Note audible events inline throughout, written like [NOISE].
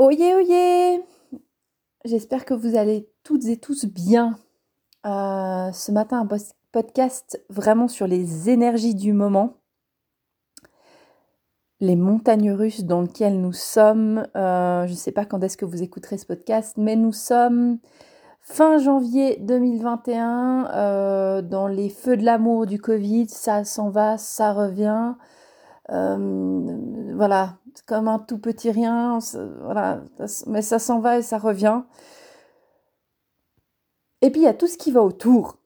Oyez, oyez J'espère que vous allez toutes et tous bien. Euh, ce matin, un podcast vraiment sur les énergies du moment, les montagnes russes dans lesquelles nous sommes. Euh, je ne sais pas quand est-ce que vous écouterez ce podcast, mais nous sommes fin janvier 2021 euh, dans les feux de l'amour du Covid. Ça s'en va, ça revient. voilà, comme un tout petit rien, voilà, mais ça s'en va et ça revient. Et puis il y a tout ce qui va autour.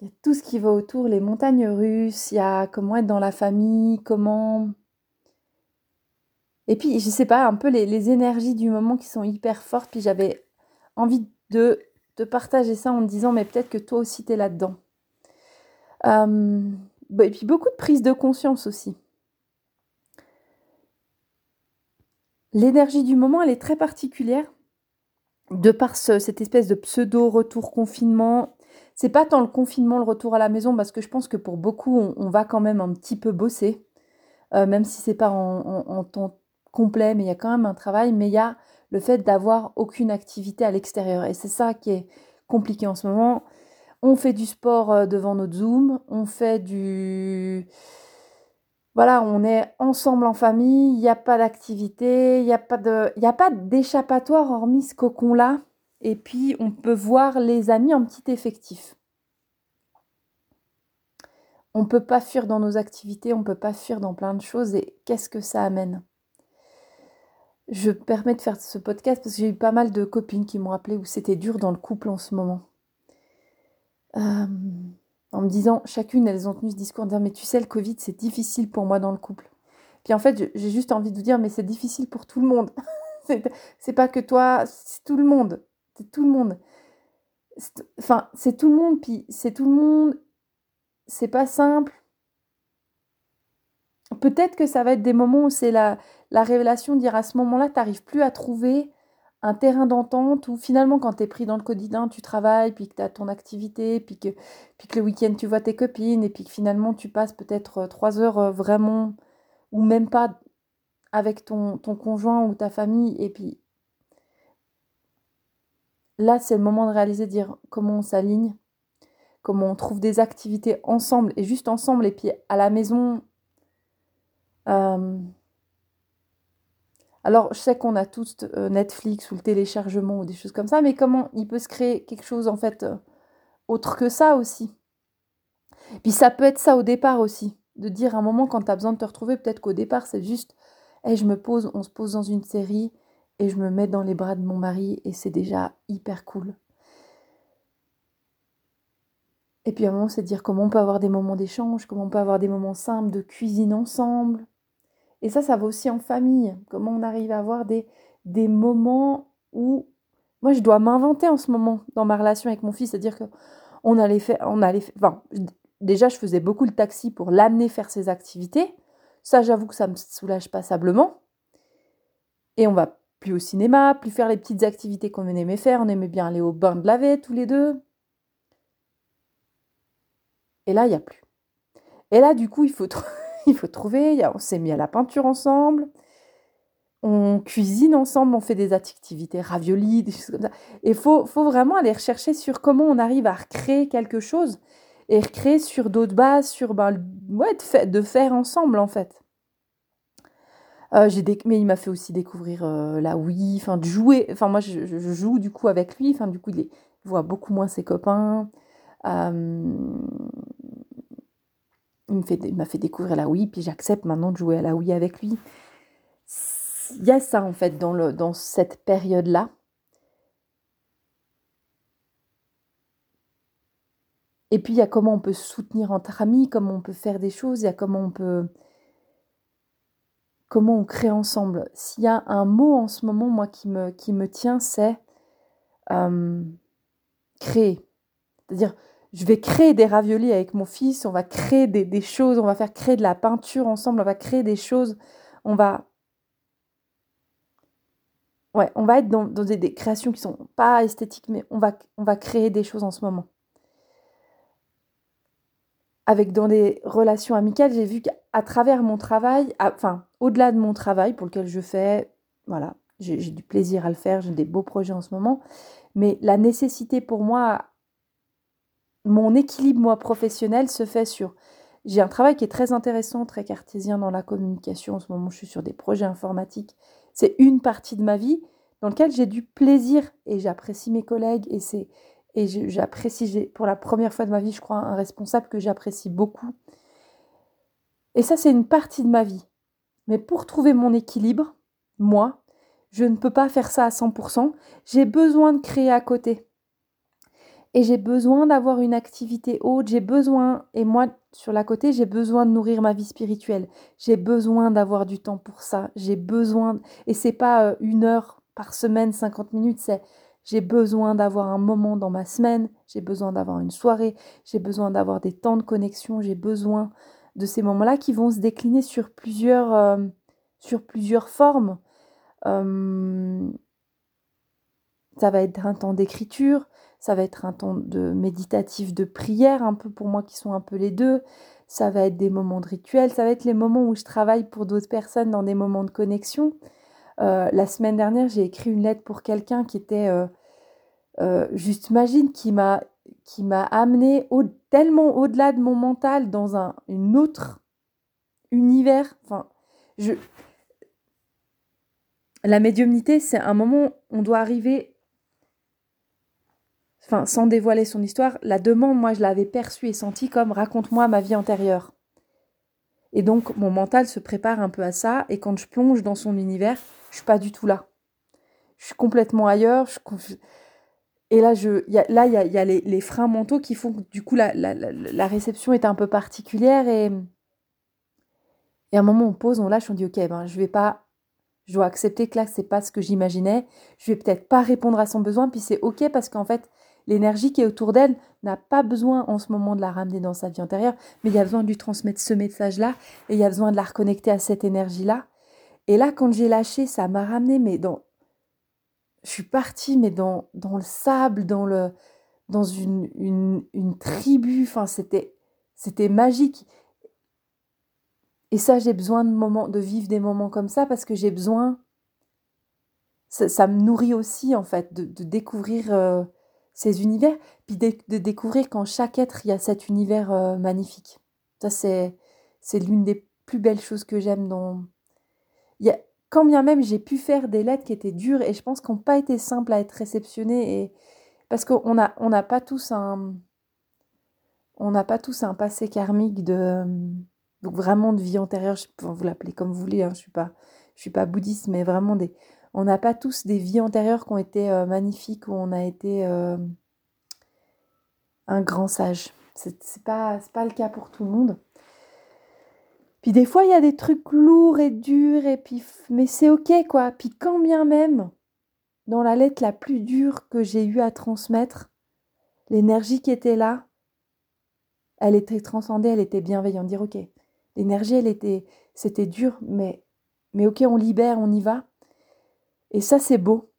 Il y a tout ce qui va autour, les montagnes russes, il y a comment être dans la famille, comment... Et puis, je sais pas, un peu les, énergies du moment qui sont hyper fortes. Puis j'avais envie de, partager ça en me disant, mais peut-être que toi aussi, tu es là-dedans. Euh, et puis beaucoup de prise de conscience aussi. L'énergie du moment, elle est très particulière. De par cette espèce de pseudo-retour confinement, c'est pas tant le confinement, le retour à la maison, parce que je pense que pour beaucoup, on, va quand même un petit peu bosser, euh, même si c'est pas en, temps complet, mais il y a quand même un travail, mais il y a le fait d'avoir aucune activité à l'extérieur. Et c'est ça qui est compliqué en ce moment. On fait du sport euh, devant notre Zoom, on fait du voilà, on est ensemble en famille, il n'y a pas d'activité, il n'y a pas d'échappatoire hormis ce cocon-là. Et puis, on peut voir les amis en petit effectif. On ne peut pas fuir dans nos activités, on ne peut pas fuir dans plein de choses. Et qu'est-ce que ça amène? Je permets de faire ce podcast parce que j'ai eu pas mal de copines qui m'ont rappelé où c'était dur dans le couple en ce moment. Euh, en me disant, chacune, elles ont tenu ce discours en disant, mais tu sais, le Covid, c'est difficile pour moi dans le couple. Puis en fait, j'ai juste envie de vous dire, mais c'est difficile pour tout le monde. [LAUGHS] c'est pas que toi, c'est tout le monde. C'est tout le monde. Enfin, c'est tout le monde, puis c'est tout le monde. C'est pas simple. Peut-être que ça va être des moments où c'est la, la révélation de dire à ce moment-là, tu plus à trouver un terrain d'entente où finalement quand tu es pris dans le quotidien, tu travailles, puis que tu as ton activité, puis que, puis que le week-end tu vois tes copines, et puis que finalement tu passes peut-être euh, trois heures euh, vraiment, ou même pas avec ton, conjoint ou ta famille, et puis là c'est le moment de réaliser, de dire comment on s'aligne, comment on trouve des activités ensemble, et juste ensemble, et puis à la maison. Euh, alors, je sais qu'on a tous euh, Netflix ou le téléchargement ou des choses comme ça, mais comment il peut se créer quelque chose en fait euh, autre que ça aussi? Puis ça peut être ça au départ aussi, de dire à un moment quand tu as besoin de te retrouver, peut-être qu'au départ c'est juste, hey, je me pose, on se pose dans une série et je me mets dans les bras de mon mari et c'est déjà hyper cool. Et puis à un moment, c'est de dire comment on peut avoir des moments d'échange, comment on peut avoir des moments simples de cuisine ensemble, et ça, ça va aussi en famille. Comment on arrive à avoir des, des moments où... Moi, je dois m'inventer en ce moment dans ma relation avec mon fils. C'est-à-dire qu'on allait faire... On allait, enfin, déjà, je faisais beaucoup le taxi pour l'amener faire ses activités. Ça, j'avoue que ça me soulage passablement. Et on va plus au cinéma, plus faire les petites activités qu'on aimait faire. On aimait bien aller au bain de laver tous les deux. Et là, il n'y a plus. Et là, du coup, il faut... [LAUGHS] il faut trouver. On s'est mis à la peinture ensemble. On cuisine ensemble, on fait des activités ravioli, des choses comme ça. Et il faut, faut vraiment aller rechercher sur comment on arrive à recréer quelque chose et recréer sur d'autres bases, sur ben, ouais, de, de, faire ensemble en fait. Euh, mais il m'a fait aussi découvrir euh, la Wii, enfin de jouer. Enfin moi je, joue du coup avec lui. Enfin du coup il, voit beaucoup moins ses copains. Euh, il m'a fait, découvrir la Wii, puis j'accepte maintenant de jouer à la Wii avec lui. Il y a ça en fait dans, le, dans cette période-là. Et puis il y a comment on peut soutenir entre amis, comment on peut faire des choses, il y a comment on peut comment on crée ensemble. S'il y a un mot en ce moment, moi, qui me, qui me tient, c'est euh, créer. C'est-à-dire, je vais créer des raviolis avec mon fils, on va créer des, choses, on va faire créer de la peinture ensemble, on va créer des choses, on va... Ouais, on va être dans, des, créations qui sont pas esthétiques, mais on va, on va créer des choses en ce moment. Avec dans des relations amicales, j'ai vu qu'à travers mon travail, enfin, au-delà de mon travail pour lequel je fais, voilà, J'ai du plaisir à le faire, j'ai des beaux projets en ce moment. Mais la nécessité pour moi, mon équilibre, moi, professionnel, se fait sur... J'ai un travail qui est très intéressant, très cartésien dans la communication. En ce moment, je suis sur des projets informatiques. C'est une partie de ma vie dans laquelle j'ai du plaisir et j'apprécie mes collègues et c'est et j'apprécie pour la première fois de ma vie, je crois, un responsable que j'apprécie beaucoup. Et ça, c'est une partie de ma vie. Mais pour trouver mon équilibre, moi, je ne peux pas faire ça à 100%. J'ai besoin de créer à côté. Et j'ai besoin d'avoir une activité haute. J'ai besoin, et moi, sur la côté, j'ai besoin de nourrir ma vie spirituelle. J'ai besoin d'avoir du temps pour ça. J'ai besoin, et c'est pas euh, une heure par semaine, 50 minutes, c'est j'ai besoin d'avoir un moment dans ma semaine, j'ai besoin d'avoir une soirée, j'ai besoin d'avoir des temps de connexion, j'ai besoin de ces moments-là qui vont se décliner sur plusieurs, euh, sur plusieurs formes. Euh, ça va être un temps d'écriture, ça va être un temps de méditatif, de prière, un peu pour moi qui sont un peu les deux. Ça va être des moments de rituel, ça va être les moments où je travaille pour d'autres personnes dans des moments de connexion. Euh, la semaine dernière, j'ai écrit une lettre pour quelqu'un qui était juste imagine qui m'a qui m'a amené tellement au-delà de mon mental dans un une autre univers. La médiumnité, c'est un moment où on doit arriver, enfin, sans dévoiler son histoire, la demande, moi, je l'avais perçue et sentie comme raconte-moi ma vie antérieure. Et donc, mon mental se prépare un peu à ça, et quand je plonge dans son univers, je suis pas du tout là. Je suis complètement ailleurs. Et là, je, y a, là, il y a, les, freins mentaux qui font que du coup, la, réception est un peu particulière. Et, et à un moment, on pose, on lâche, on dit, OK, ben, je vais pas, je dois accepter que là, c'est pas ce que j'imaginais. Je vais peut-être pas répondre à son besoin. Puis c'est OK parce qu'en fait, l'énergie qui est autour d'elle n'a pas besoin en ce moment de la ramener dans sa vie antérieure, mais il y a besoin de lui transmettre ce message-là et il y a besoin de la reconnecter à cette énergie-là. Et là, quand j'ai lâché, ça m'a ramené, mais dans je suis partie, mais dans, dans le sable, dans, le, dans une, une, tribu. Enfin, c'était, c'était magique. Et ça, j'ai besoin de, moments, de vivre des moments comme ça parce que j'ai besoin. Ça, me nourrit aussi, en fait, de, de découvrir euh, ces univers, puis de, découvrir qu'en chaque être, il y a cet univers euh, magnifique. Ça, c'est, c'est l'une des plus belles choses que j'aime dans. A, quand bien même j'ai pu faire des lettres qui étaient dures et je pense qu'elles n'ont pas été simples à être réceptionnées et parce qu'on n'a on pas tous un on n'a pas tous un passé karmique de donc vraiment de vie antérieure, je vous l'appeler comme vous voulez, hein, je suis pas je suis pas bouddhiste mais vraiment des on n'a pas tous des vies antérieures qui ont été euh, magnifiques où on a été euh, un grand sage. C'est pas pas le cas pour tout le monde. Puis des fois, il y a des trucs lourds et durs, et puis, mais c'est ok, quoi. Puis quand bien même, dans la lettre la plus dure que j'ai eu à transmettre, l'énergie qui était là, elle était transcendée, elle était bienveillante. Dire, ok, l'énergie, elle était, c'était dur, mais, mais ok, on libère, on y va. Et ça, c'est beau.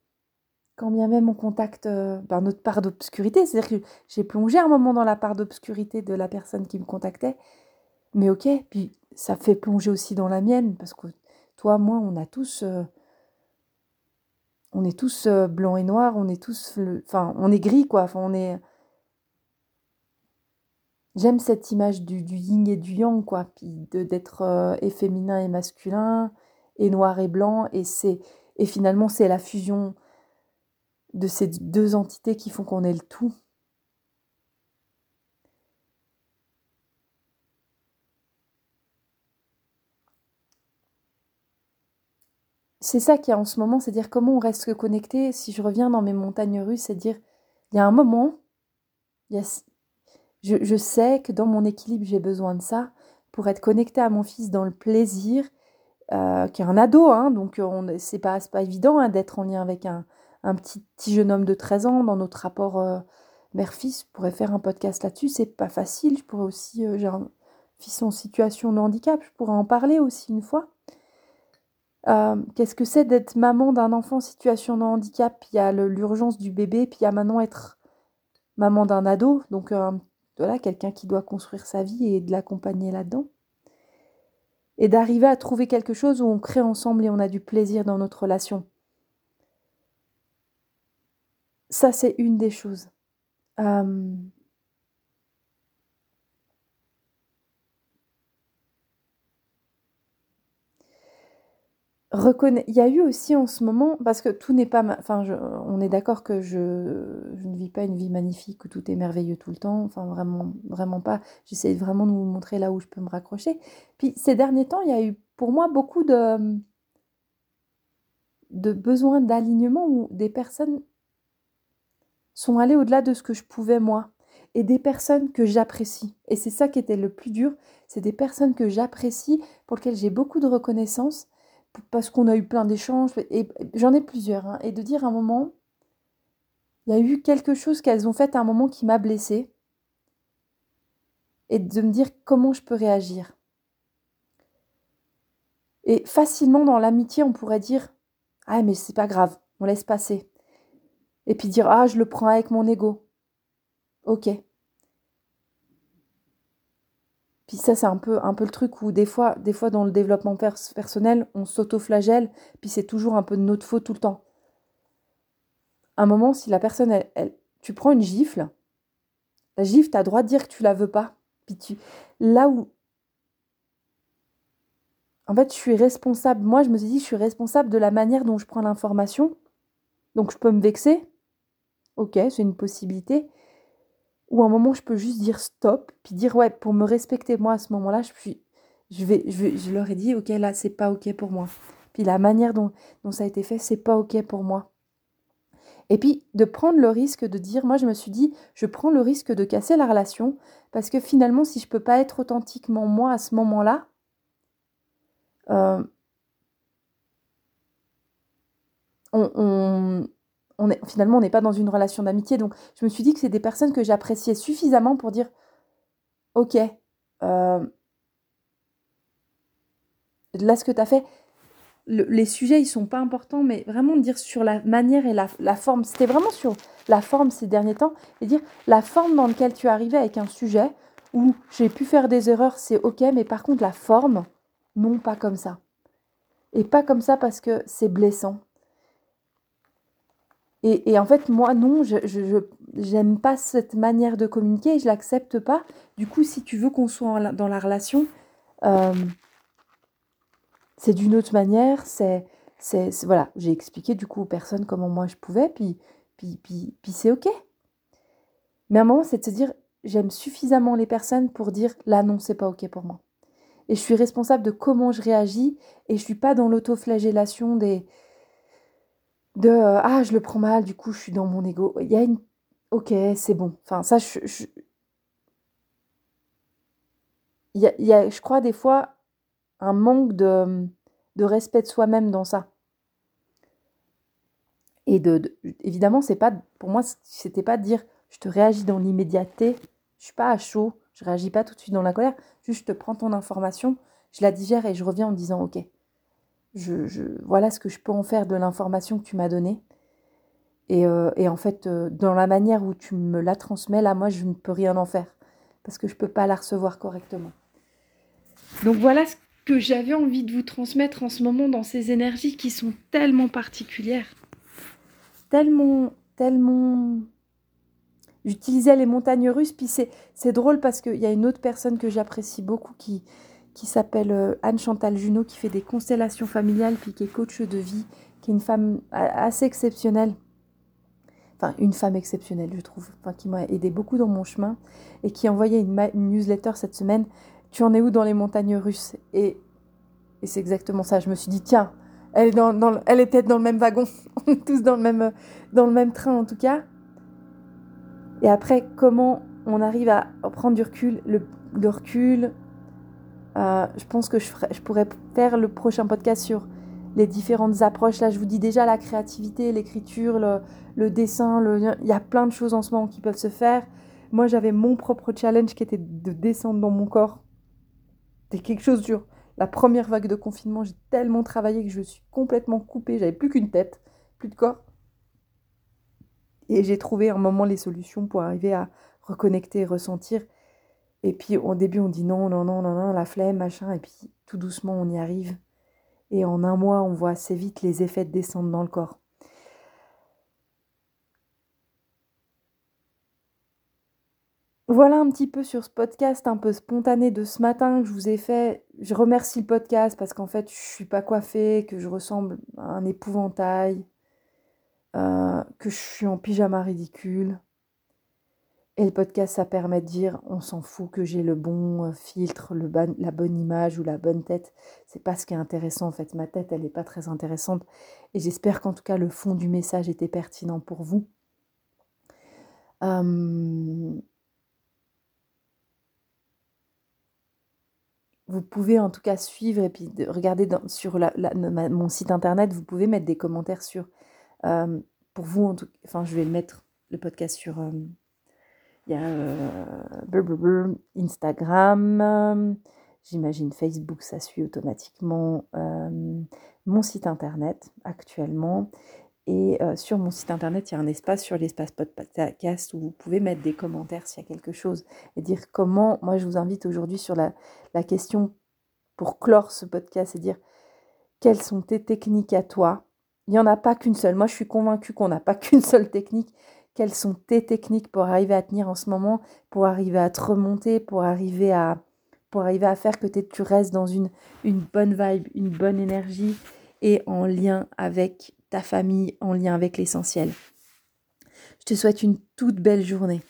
Quand bien même on contacte euh, ben, notre part d'obscurité, c'est-à-dire que j'ai plongé un moment dans la part d'obscurité de la personne qui me contactait, mais ok, puis ça fait plonger aussi dans la mienne, parce que toi, moi, on a tous... Euh, on est tous euh, blancs et noirs, on est tous... Enfin, on est gris, quoi. On est... J'aime cette image du, du, yin et du yang, quoi, puis d'être euh, et féminin et masculin, et noir et blanc, et c'est et finalement c'est la fusion de ces deux entités qui font qu'on est le tout. c'est ça qui est en ce moment, c'est dire comment on reste connecté. Si je reviens dans mes montagnes russes, c'est dire, il y a un moment, je, sais que dans mon équilibre, j'ai besoin de ça pour être connecté à mon fils dans le plaisir, euh, qui est un ado, hein, donc c'est pas, pas évident hein, d'être en lien avec un, petit, jeune homme de 13 ans dans notre rapport euh, mère-fils. Je pourrais faire un podcast là-dessus, c'est pas facile. Je pourrais aussi, euh, j'ai un fils en situation de handicap, je pourrais en parler aussi une fois. Euh, qu'est-ce que c'est d'être maman d'un enfant en situation de handicap? Il y a l'urgence du bébé, puis il y a maintenant être maman d'un ado, donc euh, voilà, quelqu'un qui doit construire sa vie et de l'accompagner là-dedans et d'arriver à trouver quelque chose où on crée ensemble et on a du plaisir dans notre relation. Ça, c'est une des choses. Euh, il y a eu aussi en ce moment, parce que tout n'est pas, enfin, on est d'accord que je, ne vis pas une vie magnifique où tout est merveilleux tout le temps, enfin vraiment, vraiment pas. J'essaie vraiment de vous montrer là où je peux me raccrocher. Puis ces derniers temps, il y a eu pour moi beaucoup de de besoins d'alignement où des personnes sont allées au-delà de ce que je pouvais moi et des personnes que j'apprécie. Et c'est ça qui était le plus dur, c'est des personnes que j'apprécie, pour lesquelles j'ai beaucoup de reconnaissance parce qu'on a eu plein d'échanges, et j'en ai plusieurs, hein, et de dire à un moment, il y a eu quelque chose qu'elles ont fait à un moment qui m'a blessée, et de me dire comment je peux réagir. Et facilement dans l'amitié, on pourrait dire Ah, mais c'est pas grave, on laisse passer. Et puis dire Ah, je le prends avec mon ego. Ok. Puis ça, c'est un peu, un peu le truc où des fois, des fois dans le développement personnel, on s'auto-flagelle, puis c'est toujours un peu de notre faute tout le temps. un moment, si la personne, elle, tu prends une gifle, la gifle, tu as le droit de dire que tu la veux pas. Puis là où, en fait, je suis responsable. Moi, je me suis dit, je suis responsable de la manière dont je prends l'information. Donc, je peux me vexer. Ok, c'est une possibilité ou un moment je peux juste dire stop, puis dire ouais, pour me respecter moi à ce moment-là, je, je, vais, je, je leur ai dit ok, là c'est pas ok pour moi. Puis la manière dont, dont ça a été fait, c'est pas ok pour moi. Et puis de prendre le risque de dire, moi je me suis dit, je prends le risque de casser la relation, parce que finalement, si je peux pas être authentiquement moi à ce moment-là, euh, on, finalement, on n'est pas dans une relation d'amitié. Donc, je me suis dit que c'est des personnes que j'appréciais suffisamment pour dire, ok, euh, là, ce que tu as fait, les sujets, ils sont pas importants, mais vraiment dire sur la manière et la, forme. C'était vraiment sur la forme ces derniers temps, et dire la forme dans laquelle tu es avec un sujet où j'ai pu faire des erreurs, c'est ok, mais par contre, la forme, non, pas comme ça. Et pas comme ça parce que c'est blessant. Et, en fait, moi, non, je n'aime pas cette manière de communiquer je l'accepte pas. Du coup, si tu veux qu'on soit dans la relation, euh, c'est d'une autre manière. C'est, c'est, voilà, j'ai expliqué du coup aux personnes comment moi je pouvais, puis, puis, puis, puis c'est ok. Mais à un moment, c'est de se dire, j'aime suffisamment les personnes pour dire, là non, c'est pas ok pour moi. Et je suis responsable de comment je réagis et je suis pas dans l'autoflagellation des de euh, ah je le prends mal du coup je suis dans mon ego. Il y a une ok c'est bon. Enfin ça je, Il, y a, il y a, je crois des fois un manque de, de respect de soi-même dans ça. Et de, évidemment c'est pas pour moi c'était pas de dire je te réagis dans l'immédiateté je suis pas à chaud je réagis pas tout de suite dans la colère juste je te prends ton information je la digère et je reviens en disant ok voilà ce que je peux en faire de l'information que tu m'as donnée. Et, euh, en fait, euh, dans la manière où tu me la transmets, là, moi, je ne peux rien en faire parce que je ne peux pas la recevoir correctement. Donc voilà ce que j'avais envie de vous transmettre en ce moment dans ces énergies qui sont tellement particulières. Tellement, tellement... J'utilisais les montagnes russes, puis c'est drôle parce qu'il y a une autre personne que j'apprécie beaucoup qui, qui s'appelle euh, Anne Chantal Junot, qui fait des constellations familiales, puis qui est coach de vie, qui est une femme assez exceptionnelle. Enfin, une femme exceptionnelle, je trouve, qui m'a aidé beaucoup dans mon chemin, et qui a une, newsletter cette semaine. Tu en es où dans les montagnes russes? Et, c'est exactement ça. Je me suis dit, tiens, elle est, dans, dans le même wagon. On [LAUGHS] est tous dans le même, train, en tout cas. Et après, comment on arrive à prendre du recul, euh, je pense que je, pourrais faire le prochain podcast sur les différentes approches. Là, je vous dis déjà la créativité, l'écriture, le, dessin. Il y a plein de choses en ce moment qui peuvent se faire. Moi, j'avais mon propre challenge qui était de descendre dans mon corps. C'était quelque chose dur. La première vague de confinement, j'ai tellement travaillé que je suis complètement coupée. J'avais plus qu'une tête, plus de corps. Et j'ai trouvé un moment les solutions pour arriver à reconnecter et ressentir. Et puis au début, on dit non, non, non, non, non, la flemme, machin. Et puis tout doucement, on y arrive. Et en un mois, on voit assez vite les effets descendre dans le corps. Voilà un petit peu sur ce podcast un peu spontané de ce matin que je vous ai fait. Je remercie le podcast parce qu'en fait, je ne suis pas coiffée, que je ressemble à un épouvantail, euh, que je suis en pyjama ridicule. Et le podcast, ça permet de dire on s'en fout que j'ai le bon euh, filtre, la bonne image ou la bonne tête. C'est pas ce qui est intéressant en fait. Ma tête, elle n'est pas très intéressante. Et j'espère qu'en tout cas, le fond du message était pertinent pour vous. Hum, vous pouvez en tout cas suivre et puis regarder sur mon site internet, vous pouvez mettre des commentaires sur, hum, pour vous, en tout, enfin je vais le mettre, le podcast sur, hum, il y a euh, Instagram, j'imagine Facebook, ça suit automatiquement mon site internet actuellement. Et euh, sur mon site internet, il y a un espace sur l'espace podcast où vous pouvez mettre des commentaires s'il y a quelque chose et dire comment. Moi, je vous invite aujourd'hui sur la, la question pour clore ce podcast et dire quelles sont tes techniques à toi? Il n'y en a pas qu'une seule. Moi, je suis convaincue qu'on n'a pas [LAUGHS] qu'une seule technique. Quelles sont tes techniques pour arriver à tenir en ce moment, pour arriver à te remonter, pour arriver à, faire que tu restes dans une, une bonne vibe, une bonne énergie et en lien avec ta famille, en lien avec l'essentiel. Je te souhaite une toute belle journée.